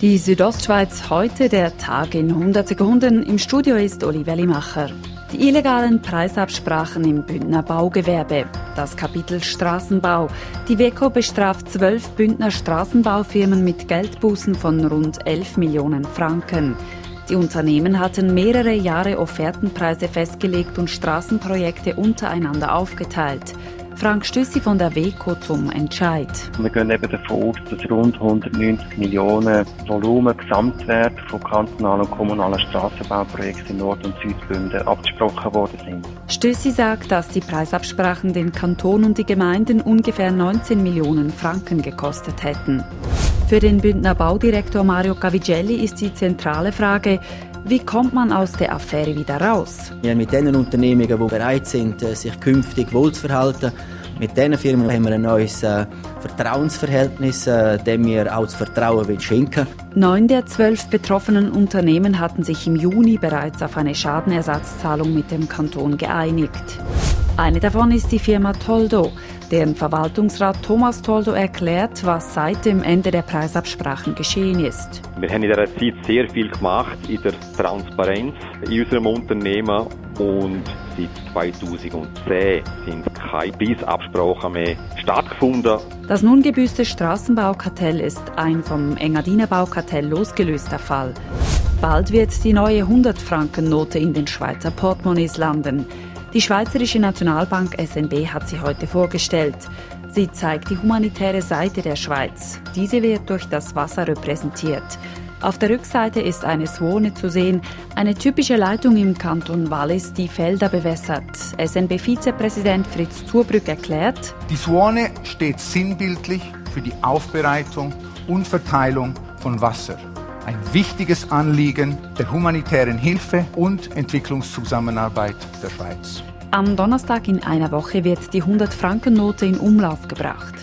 Die Südostschweiz heute, der Tag in 100 Sekunden. Im Studio ist Oliver Limacher. Die illegalen Preisabsprachen im Bündner Baugewerbe. Das Kapitel Straßenbau. Die WECO bestraft zwölf Bündner Straßenbaufirmen mit Geldbußen von rund 11 Millionen Franken. Die Unternehmen hatten mehrere Jahre Offertenpreise festgelegt und Straßenprojekte untereinander aufgeteilt. Frank Stüssi von der WECO zum Entscheid. Wir gehen eben davon aus, dass rund 190 Millionen Volumen Gesamtwert von kantonalen und kommunalen Straßenbauprojekten in Nord- und Südbünden abgesprochen worden sind. Stüssi sagt, dass die Preisabsprachen den Kanton und die Gemeinden ungefähr 19 Millionen Franken gekostet hätten. Für den Bündner Baudirektor Mario Cavigelli ist die zentrale Frage, wie kommt man aus der Affäre wieder raus? Ja, mit den Unternehmungen, die bereit sind, äh, sich künftig wohl zu verhalten, mit diesen Firmen haben wir ein neues äh, Vertrauensverhältnis, äh, dem wir auch das Vertrauen schenken Neun der zwölf betroffenen Unternehmen hatten sich im Juni bereits auf eine Schadenersatzzahlung mit dem Kanton geeinigt. Eine davon ist die Firma Toldo. Deren Verwaltungsrat Thomas Toldo erklärt, was seit dem Ende der Preisabsprachen geschehen ist. Wir haben in dieser Zeit sehr viel gemacht in der Transparenz in unserem Unternehmen und seit 2010 sind keine Preisabsprachen mehr stattgefunden. Das nun gebüßte Straßenbaukartell ist ein vom Engadiner Baukartell losgelöster Fall. Bald wird die neue 100-Franken-Note in den Schweizer Portemonnaies landen. Die Schweizerische Nationalbank SNB hat sie heute vorgestellt. Sie zeigt die humanitäre Seite der Schweiz. Diese wird durch das Wasser repräsentiert. Auf der Rückseite ist eine Swone zu sehen, eine typische Leitung im Kanton Wallis, die Felder bewässert. SNB-Vizepräsident Fritz Zurbrück erklärt, Die Swone steht sinnbildlich für die Aufbereitung und Verteilung von Wasser. Ein wichtiges Anliegen der humanitären Hilfe und Entwicklungszusammenarbeit der Schweiz. Am Donnerstag in einer Woche wird die 100-Franken-Note in Umlauf gebracht.